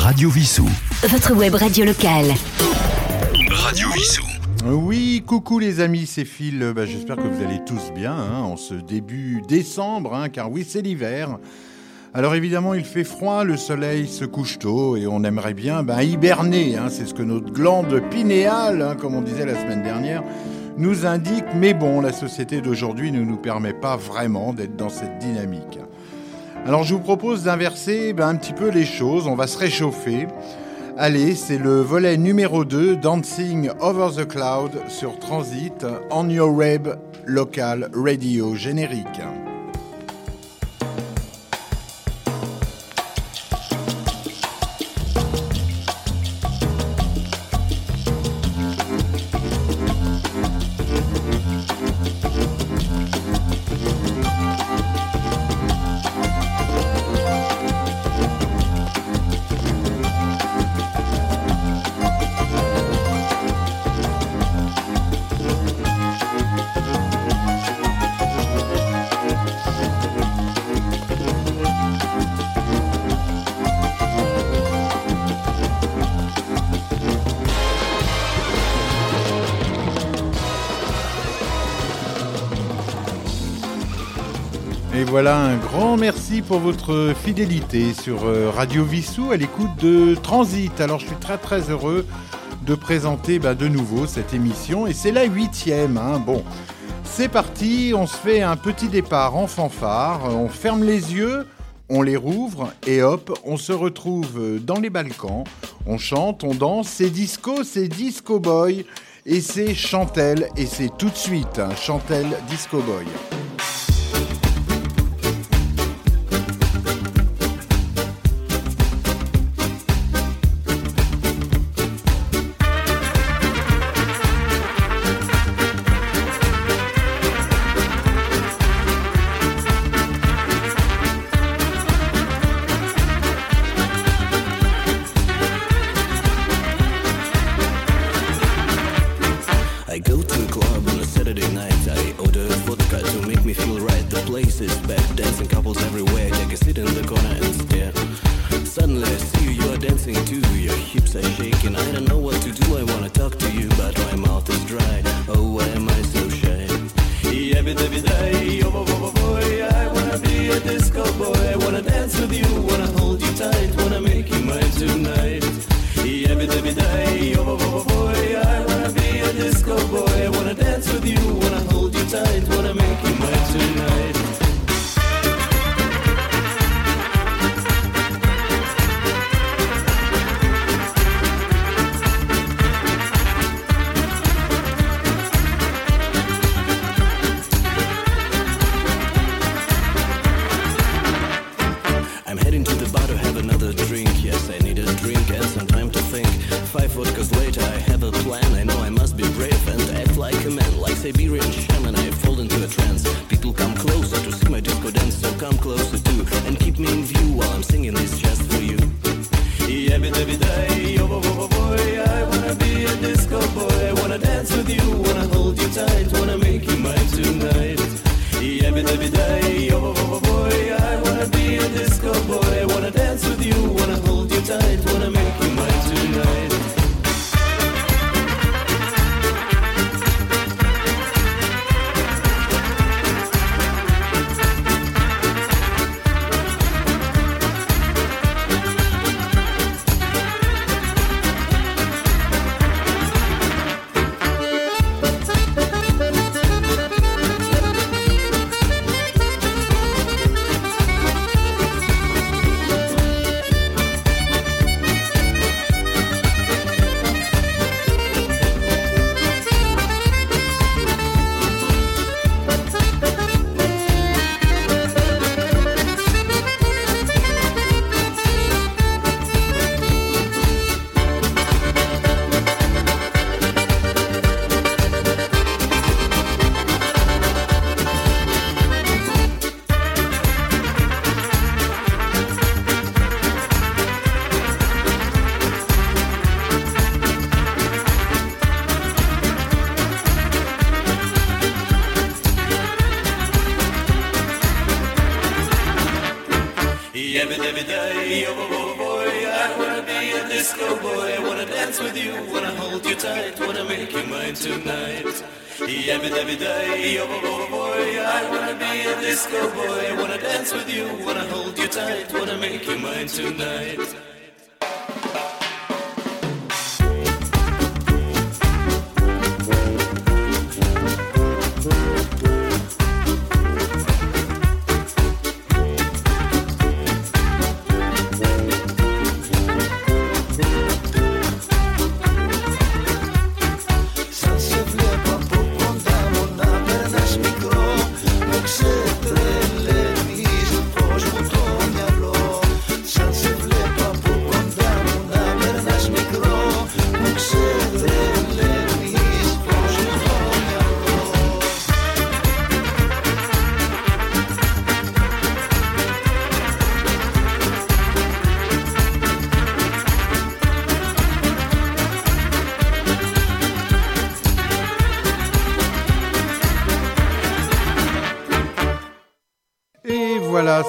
Radio Vissou. Votre web radio locale. Radio Vissou. Oui, coucou les amis, c'est Phil. Bah, J'espère que vous allez tous bien hein, en ce début décembre, hein, car oui, c'est l'hiver. Alors évidemment, il fait froid, le soleil se couche tôt et on aimerait bien bah, hiberner. hein, c'est ce que notre glande pinéale, hein, comme on disait la semaine dernière, nous indique. Mais bon, la société d'aujourd'hui ne nous permet pas vraiment d'être dans cette dynamique. Alors je vous propose d'inverser bah, un petit peu les choses, on va se réchauffer. Allez, c'est le volet numéro 2, Dancing Over the Cloud sur Transit, on your web local radio générique. Pour votre fidélité sur euh, Radio Vissou à l'écoute de Transit. Alors je suis très très heureux de présenter bah, de nouveau cette émission et c'est la huitième. hein. Bon, c'est parti, on se fait un petit départ en fanfare, on ferme les yeux, on les rouvre et hop, on se retrouve dans les Balkans, on chante, on danse, c'est disco, c'est disco boy et c'est Chantel et c'est tout de suite hein, Chantel Disco Boy. Dance with you, wanna hold you tight, wanna make you mine tonight. Every day, day, oh,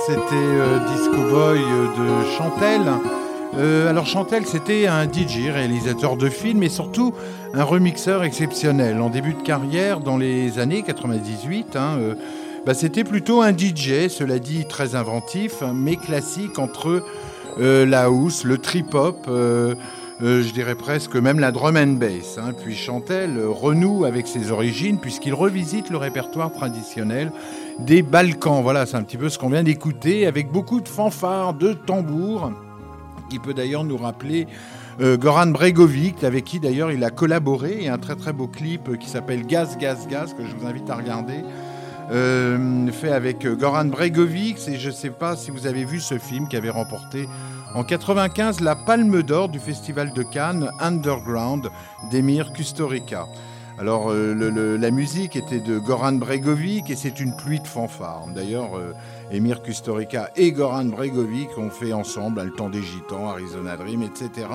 c'était euh, Disco Boy euh, de Chantel. Euh, alors Chantel, c'était un DJ, réalisateur de films et surtout un remixeur exceptionnel. En début de carrière, dans les années 98, hein, bah, c'était plutôt un DJ, cela dit très inventif, mais classique entre la house, le trip-hop, je dirais presque même la drum and bass. Hein. Puis Chantel renoue avec ses origines puisqu'il revisite le répertoire traditionnel des Balkans. Voilà, c'est un petit peu ce qu'on vient d'écouter, avec beaucoup de fanfares, de tambours, qui peut d'ailleurs nous rappeler euh, Goran Bregovic, avec qui d'ailleurs il a collaboré, et un très très beau clip qui s'appelle Gaz, Gaz, Gaz, que je vous invite à regarder. Euh, fait avec Goran Bregovic, et je ne sais pas si vous avez vu ce film qui avait remporté en 95 la Palme d'Or du Festival de Cannes Underground d'Emir Kusturica. Alors euh, la musique était de Goran Bregovic et c'est une pluie de fanfares. D'ailleurs, euh, Emir Kusturica et Goran Bregovic ont fait ensemble Le temps des gitans, Arizona Dream, etc.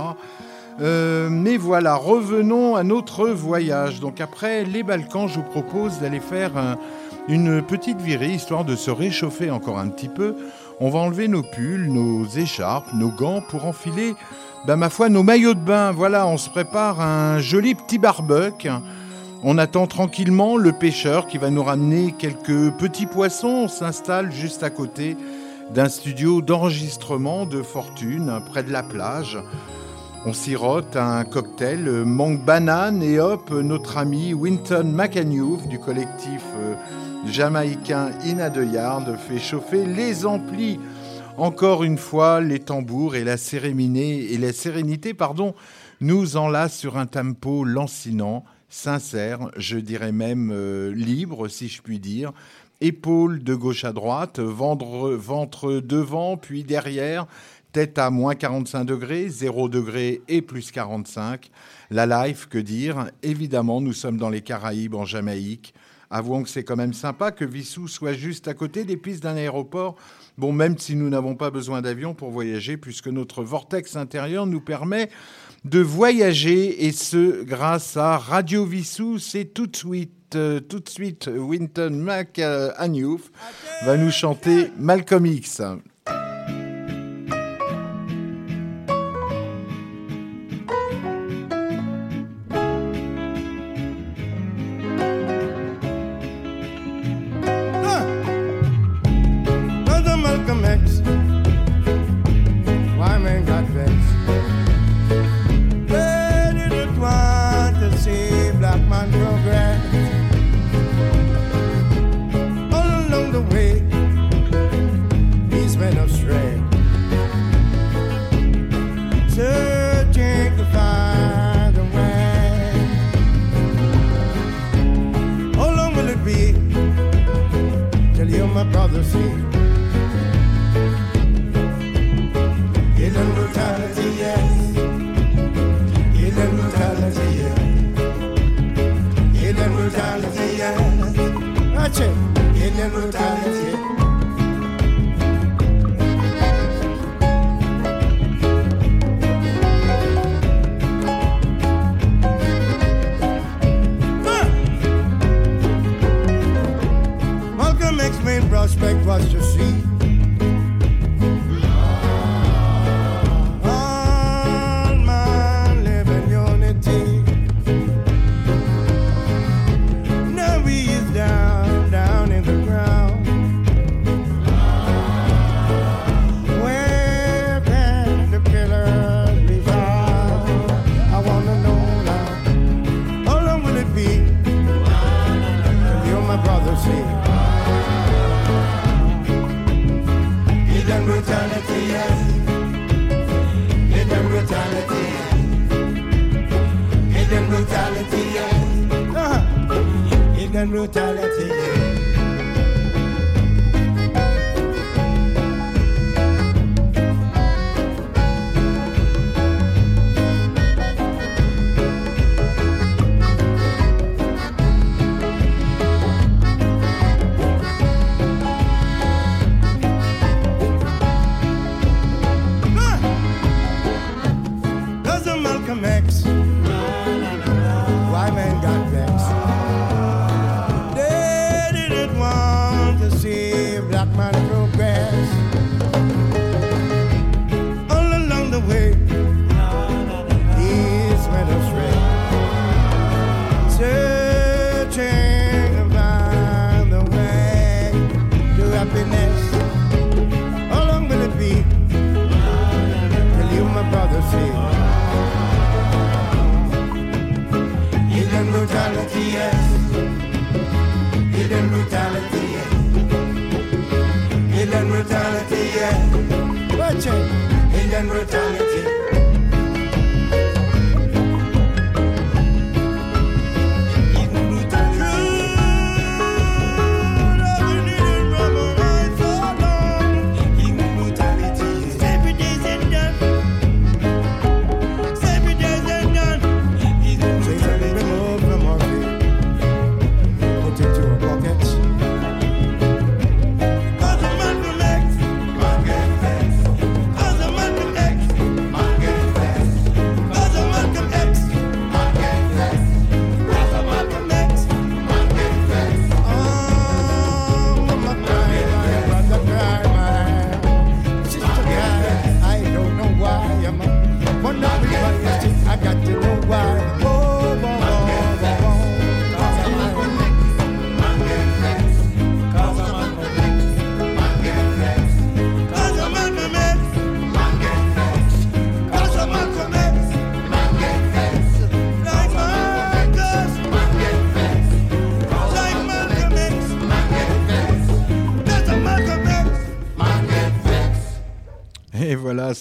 Euh, mais voilà, revenons à notre voyage. Donc après les Balkans, je vous propose d'aller faire une petite virée histoire de se réchauffer encore un petit peu. On va enlever nos pulls, nos écharpes, nos gants pour enfiler, ben, ma foi, nos maillots de bain. Voilà, on se prépare un joli petit barbecue. On attend tranquillement le pêcheur qui va nous ramener quelques petits poissons. On s'installe juste à côté d'un studio d'enregistrement de fortune près de la plage. On sirote un cocktail mangue banane et hop, notre ami Winton McAnew du collectif euh, jamaïcain Ina de fait chauffer les amplis. Encore une fois, les tambours et la sérénité, et la sérénité pardon, nous enlacent sur un tempo lancinant sincère, je dirais même euh, libre, si je puis dire. Épaules de gauche à droite, ventre, devant, puis derrière, tête à moins 45 degrés, 0 degrés et plus 45. La life, que dire? Évidemment, nous sommes dans les Caraïbes, en Jamaïque. Avouons que c'est quand même sympa que Vissou soit juste à côté des pistes d'un aéroport. Bon, même si nous n'avons pas besoin d'avion pour voyager, puisque notre vortex intérieur nous permet de voyager et ce grâce à Radio Vissou. C'est tout de suite, euh, tout de suite, Winton McAniouf va nous chanter Malcolm X.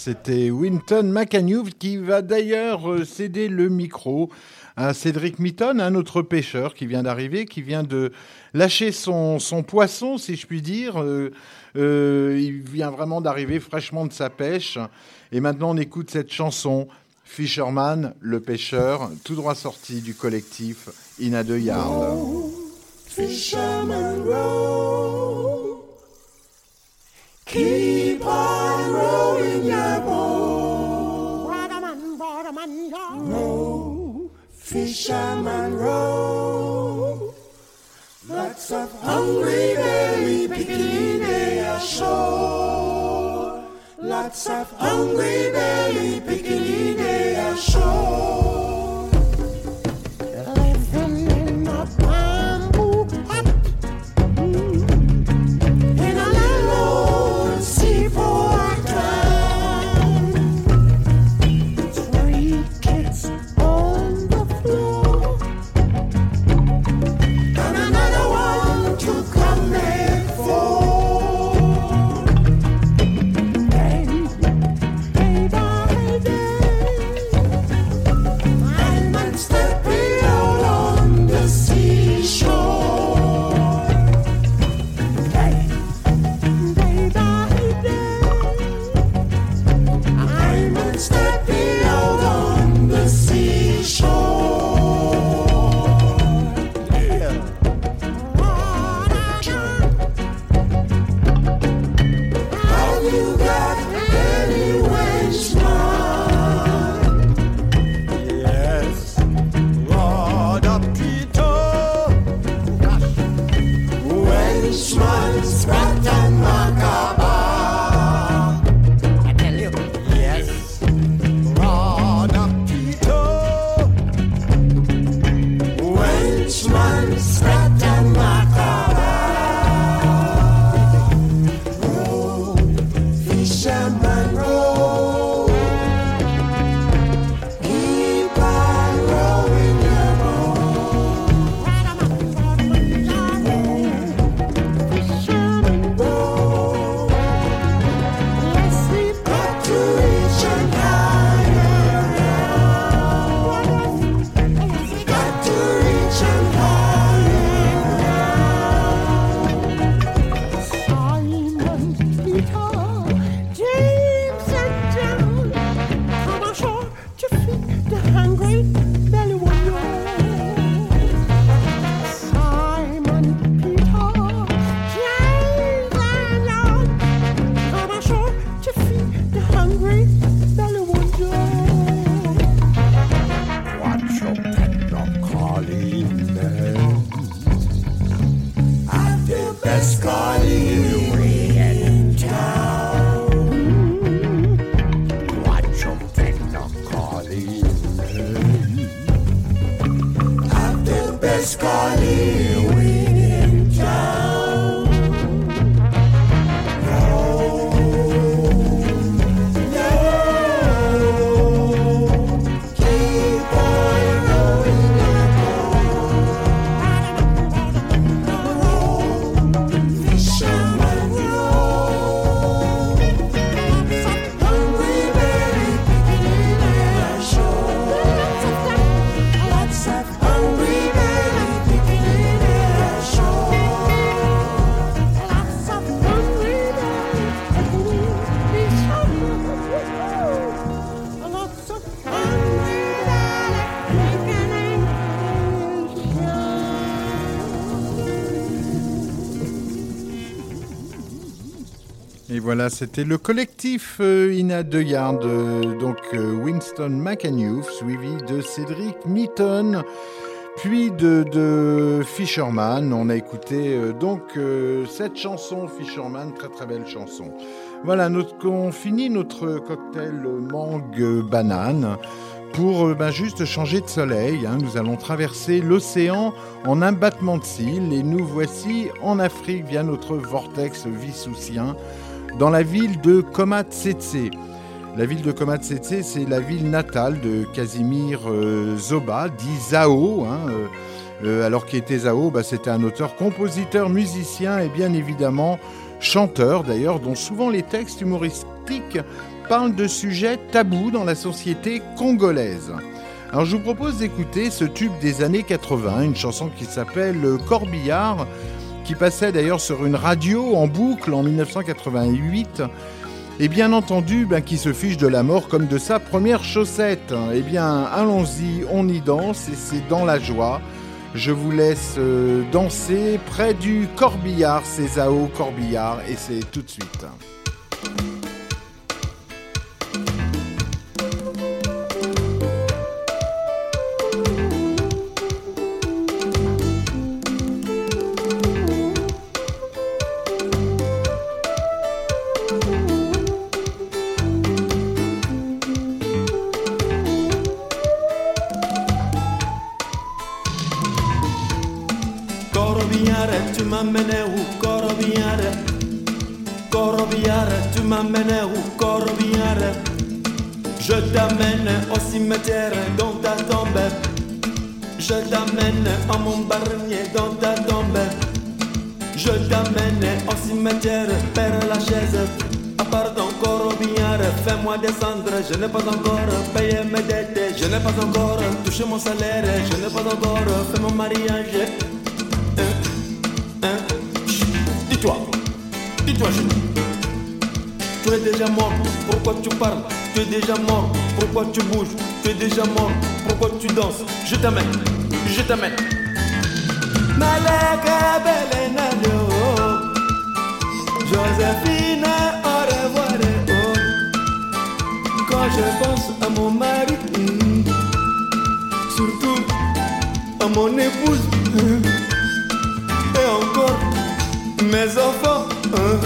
C'était Winton McAnew qui va d'ailleurs euh, céder le micro à Cédric Mitton, un autre pêcheur qui vient d'arriver, qui vient de lâcher son, son, poisson, si je puis dire. Euh, euh, il vient vraiment d'arriver fraîchement de sa pêche. Et maintenant, on écoute cette chanson, Fisherman, le pêcheur, tout droit sorti du collectif In a Yard. Fisherman. Keep on rowing your boat. Ragaman, ragaman, row, fisherman, row. Lots of hungry belly picking their ashore. Lots of hungry belly picking their ashore. That's God c'était le collectif euh, Ina de Yard, donc euh, Winston McAnew, suivi de Cédric Mitton, puis de, de Fisherman. On a écouté euh, donc euh, cette chanson Fisherman, très très belle chanson. Voilà, notre, on finit notre cocktail mangue banane pour ben, juste changer de soleil. hein. Nous allons traverser l'océan en un battement de cils et nous voici en Afrique via notre vortex vissoussien dans la ville de Komatsetse. La ville de Komatsetse, c'est la ville natale de Casimir euh, Zoba, dit Zao. hein, euh, euh, alors qui était Zao, bah, c'était un auteur, compositeur, musicien et bien évidemment chanteur d'ailleurs, dont souvent les textes humoristiques parlent de sujets tabous dans la société congolaise. Alors je vous propose d'écouter ce tube des années 80, une chanson qui s'appelle Corbillard, qui passait d'ailleurs sur une radio en boucle en 1988, et bien entendu ben, qui se fiche de la mort comme de sa première chaussette. Eh bien allons-y, on y danse, et c'est dans la joie. Je vous laisse euh, danser près du Corbillard, c'est Zao Corbillard, et c'est tout de suite. Je t'amène à mon barnier dans ta tombe. Je t'amène au cimetière père la chaise Ah pardon Corobiare, fais-moi descendre. Je n'ai pas encore payé mes dettes. Je n'ai pas encore touché mon salaire. Je n'ai pas encore fait mon mariage. Hein Chut, Dis-toi, dis-toi, je Tu es déjà mort, pourquoi tu parles? Tu es déjà mort, pourquoi tu bouges? Tu es déjà mort, pourquoi tu danses? Je t'amène, je t'amène. Malaka Belenado, Josephine, au revoir. oh. Quand je pense à mon mari, surtout à mon épouse. hmm, et encore mes enfants. hein.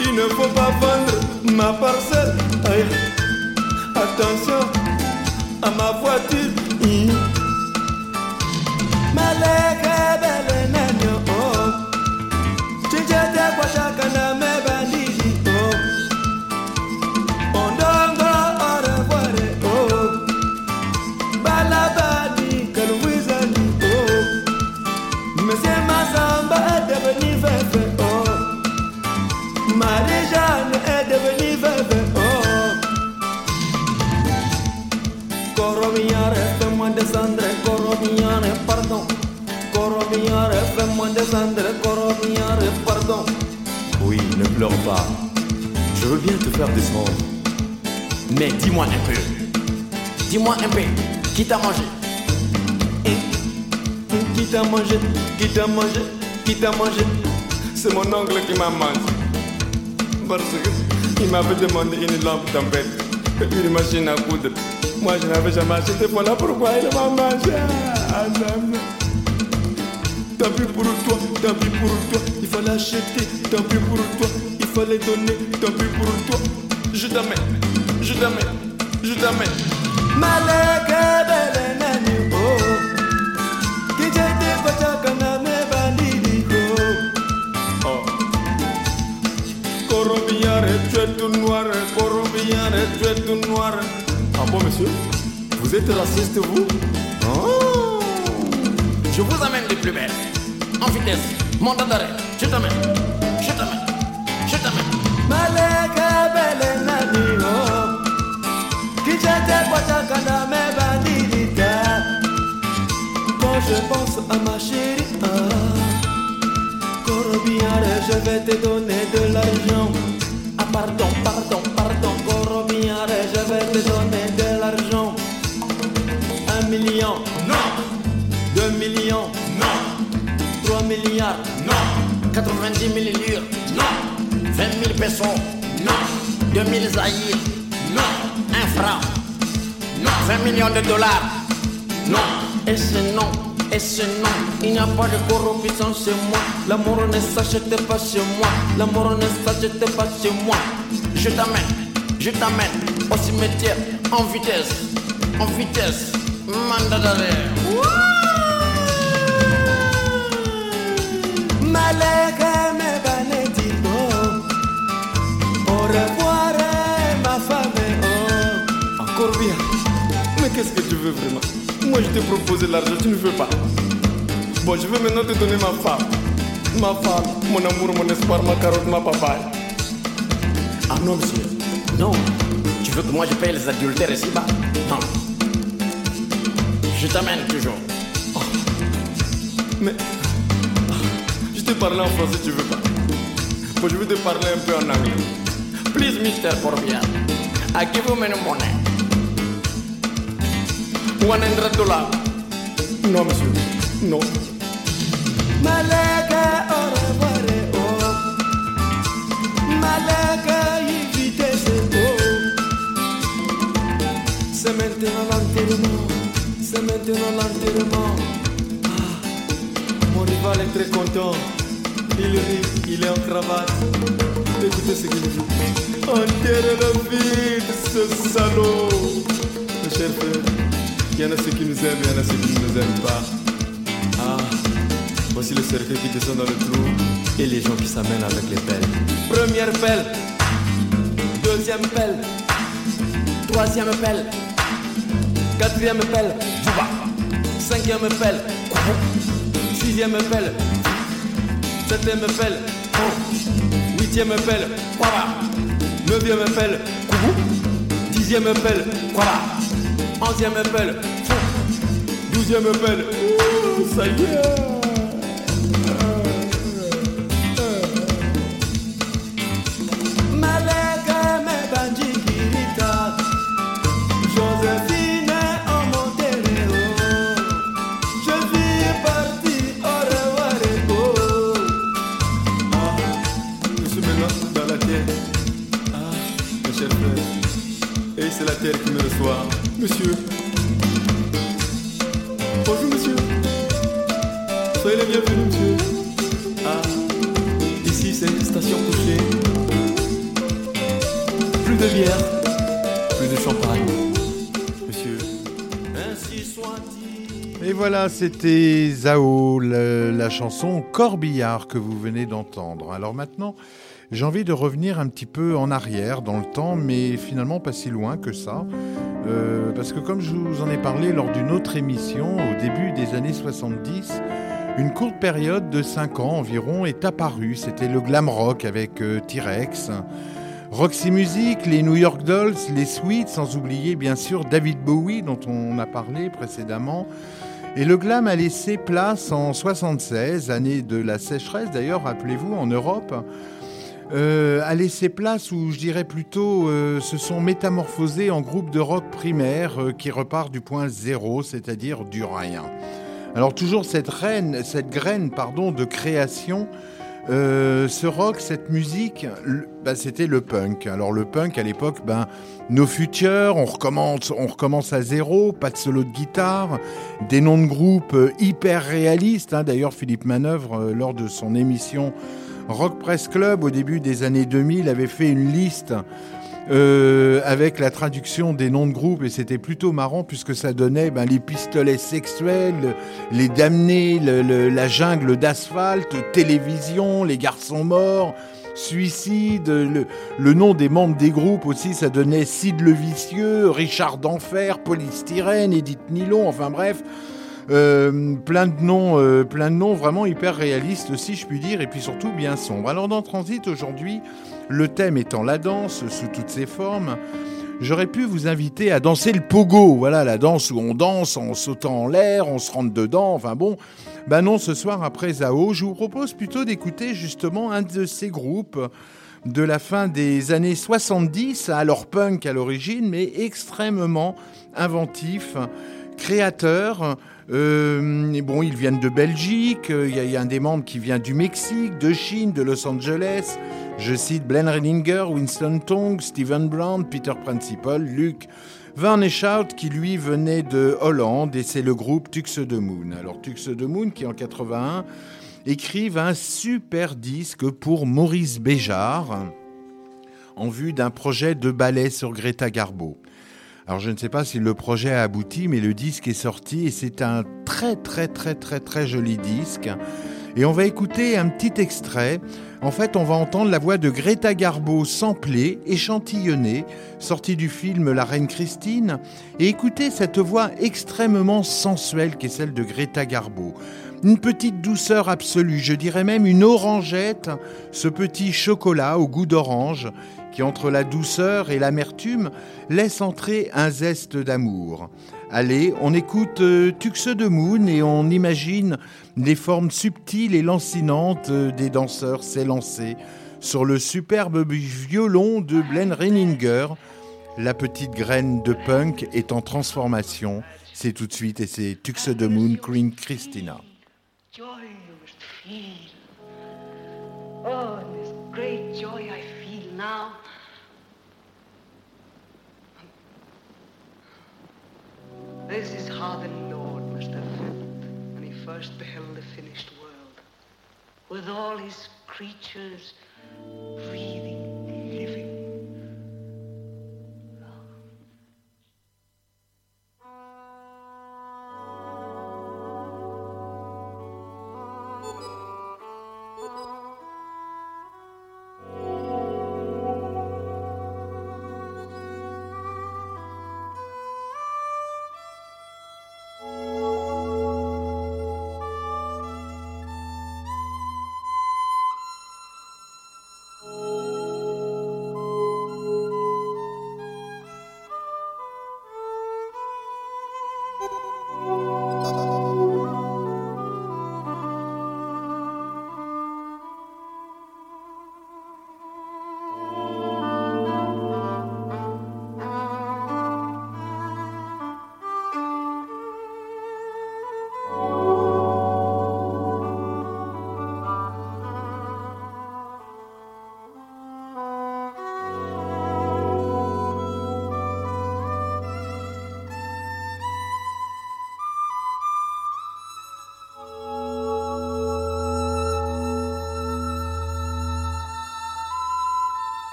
Il ne faut pas vendre ma parcelle. Aïe. Attention à ma voiture. Est devenue veuve, oh. Coromiare, fais-moi descendre, Coromiare, pardon. Coromiare, fais-moi descendre, Coromiare, pardon. Oui, ne pleure pas. Je veux bien te faire descendre. Mais dis-moi un peu. Dis-moi un peu. Qui t'a mangé? Qui t'a mangé, qui t'a mangé, qui t'a mangé? C'est mon oncle qui m'a mangé. Parce qu'il m'avait demandé une lampe tempête une machine à coudre. Moi, je n'avais jamais acheté. Voilà pourquoi il m'a mangé. Ah. Tant pis pour toi, tant pis pour toi, il fallait acheter. Tant pis pour toi, il fallait donner. Tant pis pour toi, je t'amène, je t'amène, je t'amène. Malaka noire. Ah bon, monsieur? Vous êtes raciste, vous? Oh Je vous amène les plus belles. En vitesse. Monte d'arrêt. Je t'amène. Je t'amène. Je t'amène. Maleka bele nani oh Kijete kwa me bandidita Quand je pense à ma chérie ah, Corobiare je vais te donner de l'argent Ah pardon, pardon 90 000 lire. Non. 20 000 pesos. Non. 2 000 zaïrs. Non. Un franc. Non. 20 millions de dollars. Non. Et ce non, et ce non, il n'y a pas de corruption chez moi. L'amour ne s'achète pas chez moi. L'amour ne s'achète pas chez moi. Je t'amène. Je t'amène au cimetière en vitesse. En vitesse. Mandat qu'est-ce que tu veux vraiment? Moi je t'ai proposé l'argent, tu ne veux pas. Bon, je veux maintenant te donner ma femme. Ma femme, mon amour, mon espoir, ma carotte, ma papaye. Ah non, monsieur. Non. Tu veux que moi je paye les adultères ici-bas Non. Je t'amène toujours. Mais je te parle en français, tu veux pas Bon, je vais te parler un peu en anglais. Please, Mr. Corbian. I give you many money. 100 dollars. Non, monsieur, non. Malaka, au revoir, oh. Malaka, vitesse, oh. C'est maintenant l'enterrement, c'est maintenant l'enterrement. Ah, mon rival est très content. Il rit, il est en cravate. Écoutez ce qu'il dit. Enterre-le vite, ce salaud? Mes chers frères, il y en a ceux qui nous aiment, il y en a ceux qui ne nous aiment pas. Ah, voici le cercueil qui descend dans le trou et les gens qui s'amènent avec les pelles. Première pelle, deuxième pelle, troisième pelle, quatrième pelle, cinquième pelle, sixième pelle, septième Koubou. huitième pelle, Kwaba. neuvième pelle, Koubou. dixième pelle, Kwaba. onzième pelle, Fou. douzième pelle, Ouh, ça y est. c'était Zao, la chanson Corbillard que vous venez d'entendre. Alors maintenant, j'ai envie de revenir un petit peu en arrière dans le temps, mais finalement pas si loin que ça. Euh, parce que comme je vous en ai parlé lors d'une autre émission, au début des années 70, une courte période de 5 ans environ est apparue. C'était le glam rock avec euh, T-Rex. Roxy Music, les New York Dolls, les Sweets, sans oublier bien sûr David Bowie dont on a parlé précédemment. Et le glam a laissé place en 76, année de la sécheresse d'ailleurs, rappelez-vous, en Europe, euh, a laissé place où je dirais plutôt euh, se sont métamorphosés en groupe de rock primaire euh, qui repart du point zéro, c'est-à-dire du rien. Alors toujours cette graine pardon, de création euh, ce rock, cette musique, bah, c'était le punk. Alors le punk à l'époque, ben, nos futurs, on recommence, on recommence à zéro, pas de solo de guitare, des noms de groupe euh, hyper réalistes. hein. D'ailleurs, Philippe Manœuvre, euh, lors de son émission Rock Press Club au début des années 2000, avait fait une liste euh, avec la traduction des noms de groupes et c'était plutôt marrant puisque ça donnait ben, les pistolets sexuels, les damnés, le- le- la jungle d'asphalte, télévision, les garçons morts. Suicide, le, le nom des membres des groupes aussi, ça donnait Sid le Vicieux, Richard d'Enfer, Polystyrène, Edith Nylon, enfin bref. Euh, plein de noms, euh, plein de noms vraiment hyper réalistes si je puis dire, et puis surtout bien sombres. Alors dans Transit aujourd'hui, le thème étant la danse sous toutes ses formes, j'aurais pu vous inviter à danser le pogo, voilà la danse où on danse en sautant en l'air, on se rentre dedans, enfin bon. Ben non, ce soir après Zao, je vous propose plutôt d'écouter justement un de ces groupes de la fin des années 70, alors punk à l'origine, mais extrêmement inventif, créateur. Euh, bon, ils viennent de Belgique, il y, a- il y a un des membres qui vient du Mexique, de Chine, de Los Angeles. Je cite Glenn Renninger, Winston Tong, Stephen Brown, Peter Principal, Luc Van Eschout qui lui venait de Hollande et c'est le groupe Tux Moon. Alors Tux Moon qui en 81 écrivent un super disque pour Maurice Béjart en vue d'un projet de ballet sur Greta Garbo. Alors je ne sais pas si le projet a abouti, mais le disque est sorti et c'est un très très très très très joli disque. Et on va écouter un petit extrait. En fait, on va entendre la voix de Greta Garbo samplée, échantillonnée, sortie du film La Reine Christine, et écouter cette voix extrêmement sensuelle qui est celle de Greta Garbo. Une petite douceur absolue, je dirais même une orangette, ce petit chocolat au goût d'orange qui, entre la douceur et l'amertume, laisse entrer un zeste d'amour. Allez, on écoute euh, Tux de Moon et on imagine les formes subtiles et lancinantes euh, des danseurs s'élancer sur le superbe violon de Glenn Renninger. La petite graine de punk est en transformation. C'est tout de suite et c'est Tux de Moon, Queen Christina. Oh, this great joy I feel now. This is how the Lord must have felt when he first beheld the finished world, with all his creatures breathing,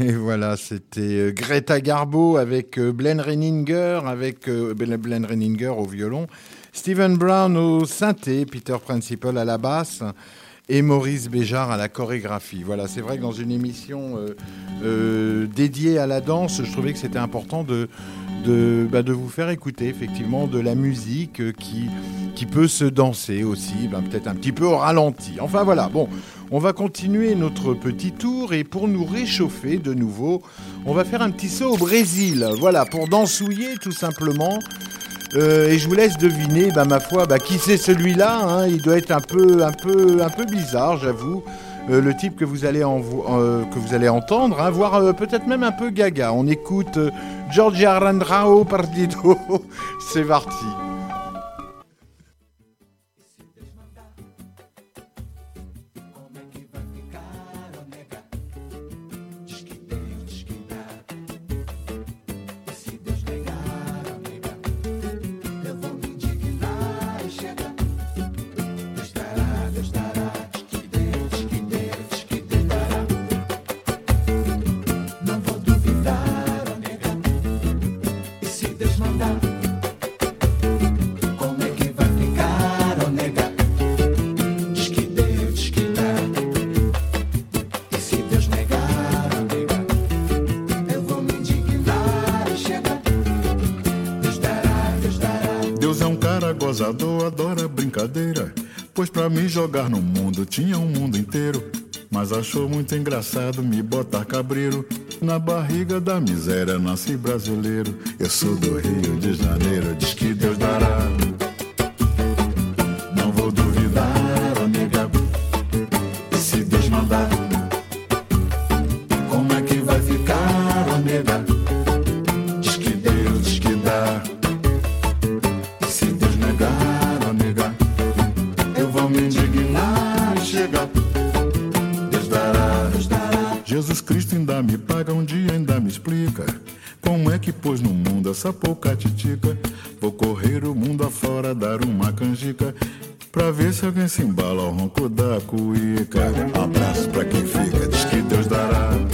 Et voilà, c'était euh, Greta Garbo avec euh, Glenn Renninger, avec euh, Glenn Renninger au violon, Stephen Brown au synthé, Peter Principal à la basse et Maurice Béjart à la chorégraphie. Voilà, c'est vrai que dans une émission dédiée à la danse, je trouvais que c'était important de, de, bah, de vous faire écouter effectivement de la musique qui, qui peut se danser aussi, bah, peut-être un petit peu au ralenti. Enfin voilà, bon, on va continuer notre petit tour et pour nous réchauffer de nouveau, on va faire un petit saut au Brésil. Voilà, pour dansouiller tout simplement. Euh, et je vous laisse deviner, bah, ma foi, bah, qui c'est celui-là. hein. Il doit être un peu, un peu, un peu bizarre, j'avoue. Euh, le type que vous allez, envo- euh, que vous allez entendre, hein, voire peut-être même un peu gaga. On écoute Giorgia Randrao Partido. c'est parti. Jogar no mundo tinha um mundo inteiro. Mas achou muito engraçado me botar cabreiro. Na barriga da miséria nasci brasileiro. Eu sou do Rio de Janeiro, diz que Deus dará. Vou correr o mundo afora, dar uma canjica. Pra ver se alguém se embala ao ronco da cuíca. Abraço pra quem fica, diz que Deus dará.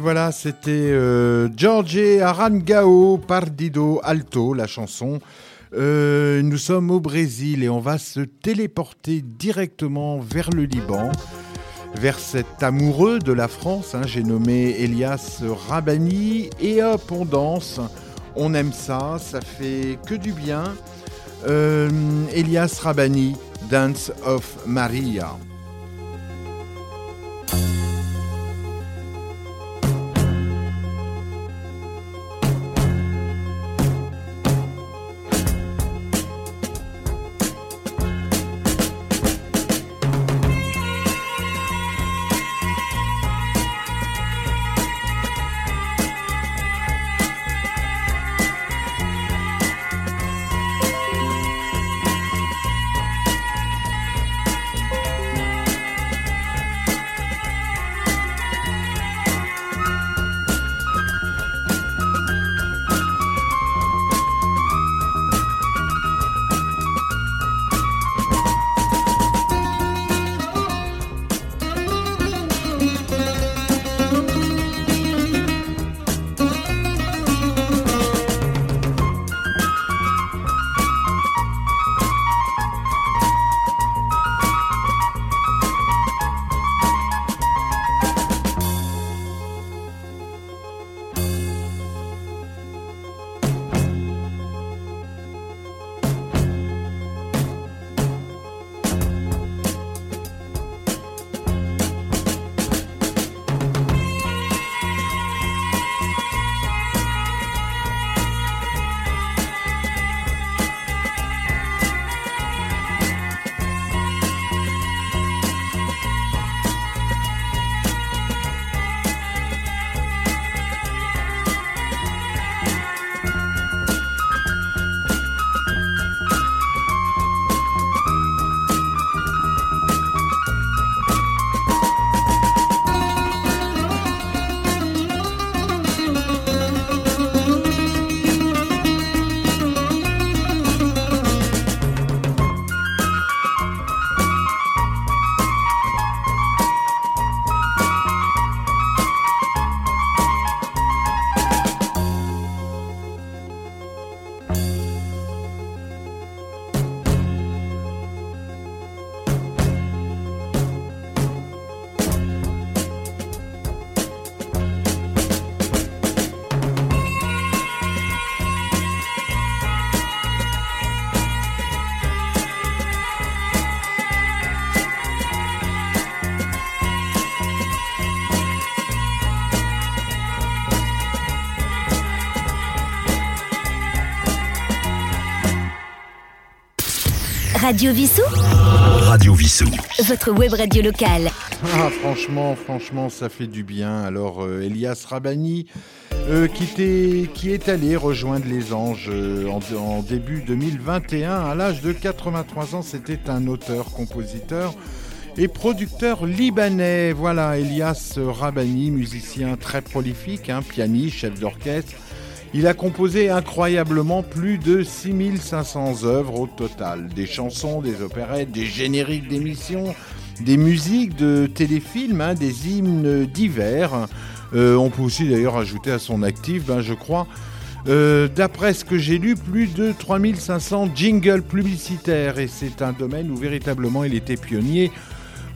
Voilà, c'était euh, Jorge Arangao Pardido Alto, la chanson. Euh, nous sommes au Brésil et on va se téléporter directement vers le Liban, vers cet amoureux de la France. hein, J'ai nommé Elias Rabani et hop, on danse. On aime ça, ça fait que du bien. Euh, Elias Rabani, Dance of Maria. Radio Vissou Radio Vissou. Votre web radio locale. Ah, franchement, franchement, ça fait du bien. Alors, euh, Elias Rabani, euh, qui, est allé rejoindre les Anges euh, en, en début 2021, à l'âge de 83 ans, c'était un auteur, compositeur et producteur libanais. Voilà, Elias Rabani, musicien très prolifique, hein, pianiste, chef d'orchestre. Il a composé incroyablement plus de 6500 œuvres au total. Des chansons, des opérettes, des génériques d'émissions, des musiques de téléfilms, hein, des hymnes divers. Euh, on peut aussi d'ailleurs ajouter à son actif, ben, je crois, euh, d'après ce que j'ai lu, plus de 3500 jingles publicitaires. Et c'est un domaine où véritablement il était pionnier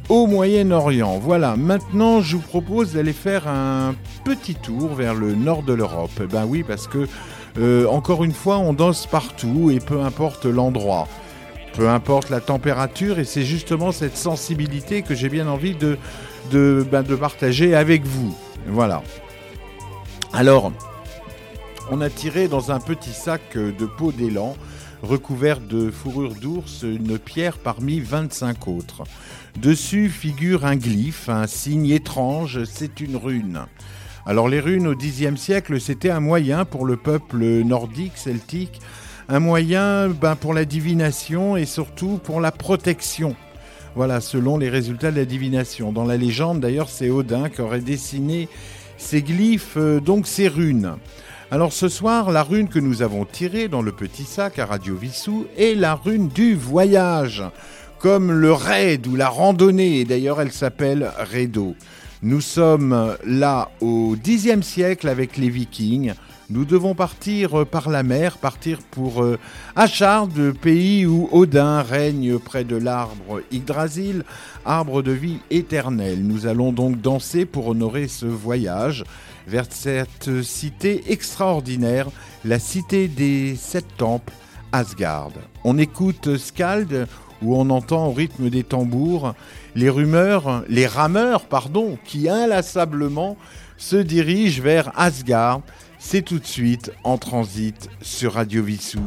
au Moyen-Orient. Voilà, maintenant je vous propose d'aller faire un petit tour vers le nord de l'Europe. Eh Ben oui, parce que, euh, encore une fois, on danse partout et peu importe l'endroit. Peu importe la température, et c'est justement cette sensibilité que j'ai bien envie de, de, ben, partager avec vous. Voilà. Alors, on a tiré dans un petit sac de peau d'élan, recouvert de fourrure d'ours, une pierre parmi 25 autres. Dessus figure un glyphe, un signe étrange, c'est une rune. Alors les runes au Xe siècle, c'était un moyen pour le peuple nordique, celtique, un moyen ben, pour la divination et surtout pour la protection. Voilà, selon les résultats de la divination. Dans la légende, d'ailleurs, c'est Odin qui aurait dessiné ces glyphes, euh, donc ces runes. Alors ce soir, la rune que nous avons tirée dans le petit sac à Radio Vissou est la rune du voyage, comme le raid ou la randonnée, et d'ailleurs elle s'appelle Redo. Nous sommes là au Xe siècle avec les Vikings. Nous devons partir euh, par la mer, partir pour euh, Achard, pays où Odin règne près de l'arbre Yggdrasil, arbre de vie éternelle. Nous allons donc danser pour honorer ce voyage vers cette cité extraordinaire, la cité des sept temples, Asgard. On écoute Skald, où on entend au rythme des tambours les rumeurs, les rameurs, pardon, qui inlassablement se dirigent vers Asgard. C'est tout de suite en transit sur Radio Vissou.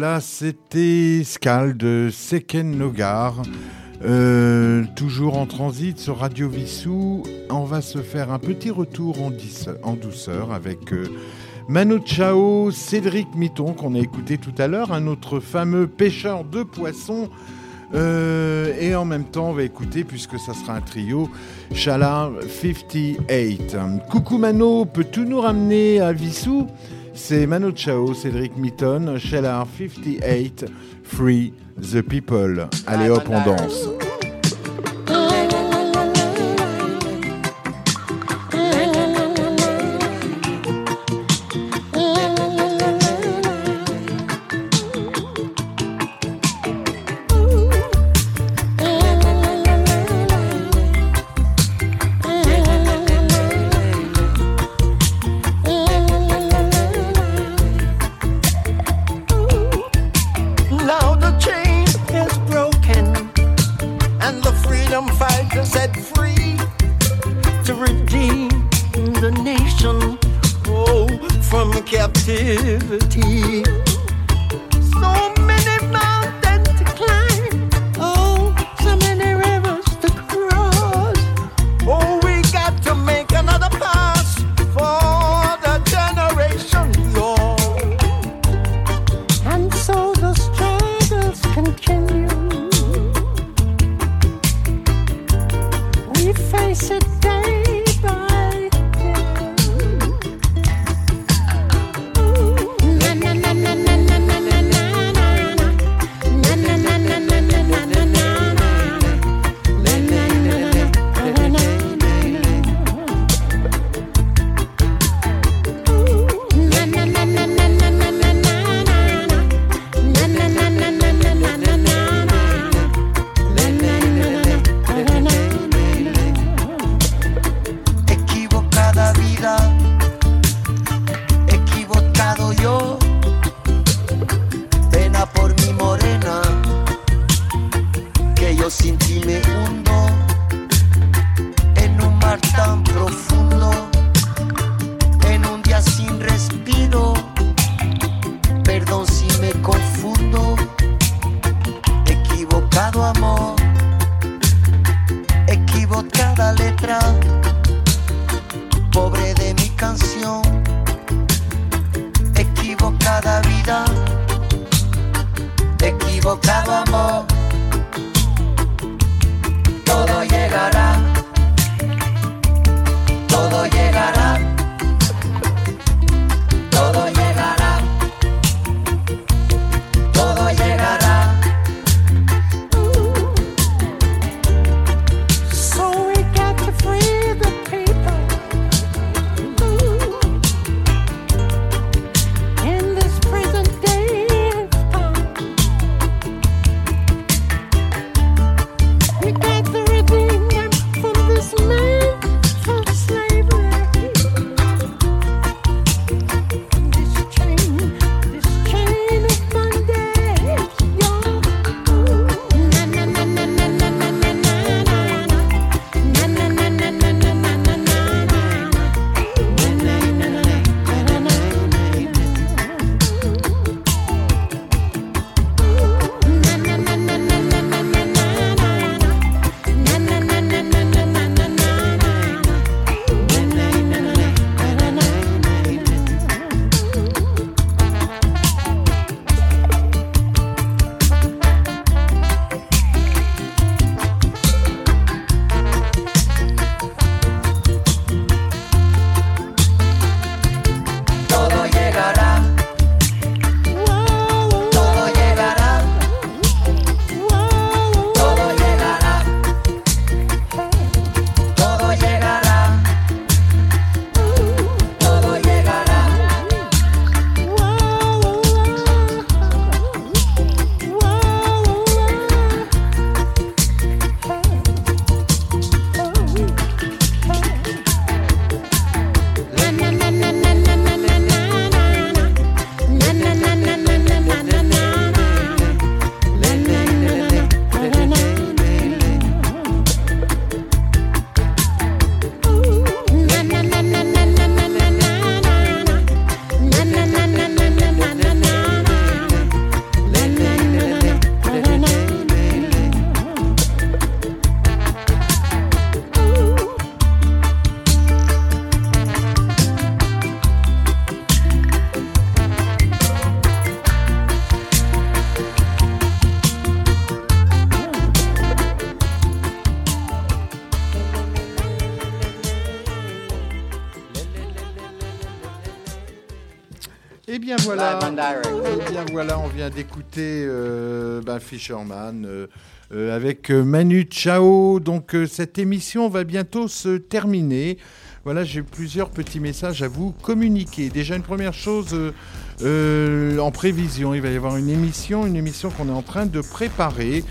Voilà, c'était Skal de Seken Nogar. Euh, toujours en transit sur Radio Vissou. On va se faire un petit retour en, douceur avec euh, Manu Chao, Cédric Mitton, qu'on a écouté tout à l'heure, un autre fameux pêcheur de poissons. Euh, et en même temps, on va écouter, puisque ça sera un trio, Chala 58. Coucou Mano, peux-tu nous ramener à Vissou? C'est Mano Chao, Cédric Mitton, Chala 58, Free the People. Allez hop, on danse. captivity. D'écouter euh, ben, Fisherman euh, euh, avec euh, Manu Chao. Donc cette émission va bientôt se terminer. Voilà, j'ai plusieurs petits messages à vous communiquer. Déjà une première chose en prévision, il va y avoir une émission, une émission qu'on est en train de préparer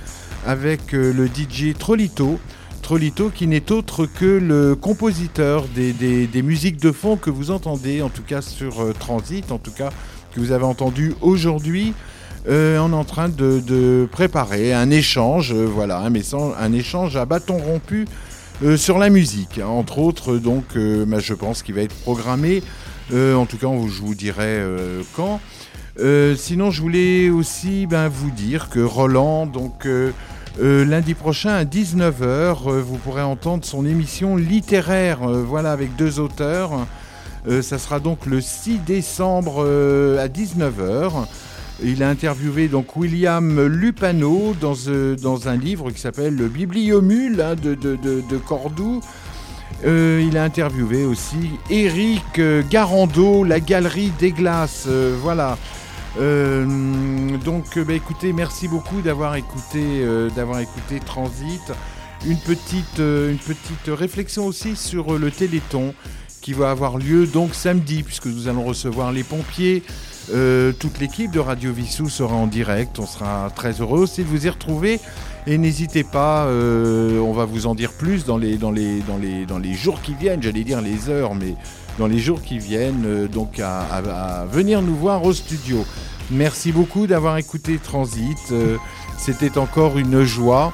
avec le DJ Trolito. Trolito qui n'est autre que le compositeur des, des- musiques de fond que vous entendez, en tout cas sur Transit, en tout cas que vous avez entendu aujourd'hui. Euh, on est en train de, préparer un échange, euh, voilà, un, message- un échange à bâton rompu euh, sur la musique, hein, entre autres. Donc, bah, je pense qu'il va être programmé. En tout cas, je vous dirai quand. Sinon, je voulais aussi ben, vous dire que Roland, donc lundi prochain à 19h, euh, vous pourrez entendre son émission littéraire, voilà, avec deux auteurs. Ça sera donc le 6 décembre à 19h. Il a interviewé donc William Lupano dans, euh, un livre qui s'appelle Le Bibliomule hein, de, Cordoue. Euh, il a interviewé aussi Eric euh, Garando, La Galerie des Glaces. voilà. Donc, bah, écoutez, merci beaucoup d'avoir écouté, Transit. Une petite, une petite réflexion aussi sur le Téléthon qui va avoir lieu donc samedi, puisque nous allons recevoir les pompiers. Euh, toute l'équipe de Radio Vissou sera en direct. On sera très heureux aussi de vous y retrouver. Et n'hésitez pas, euh, on va vous en dire plus dans les, dans les, dans les, dans les jours qui viennent, j'allais dire les heures, mais dans les jours qui viennent, euh, donc à, venir nous voir au studio. Merci beaucoup d'avoir écouté Transit. C'était encore une joie.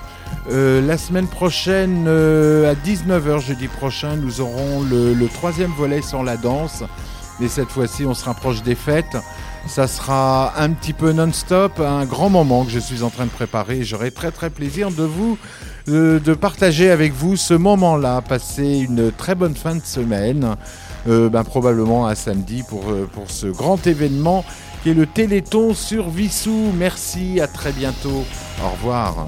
La semaine prochaine, à 19h jeudi prochain, nous aurons le, le troisième volet sur la danse. Mais cette fois-ci, on se rapproche des fêtes. Ça sera un petit peu non-stop, un grand moment que je suis en train de préparer. J'aurai très très plaisir de vous, euh, de partager avec vous ce moment-là. Passer une très bonne fin de semaine, euh, ben, probablement à samedi pour, euh, pour ce grand événement qui est le Téléthon sur Vissou. Merci, à très bientôt. Au revoir.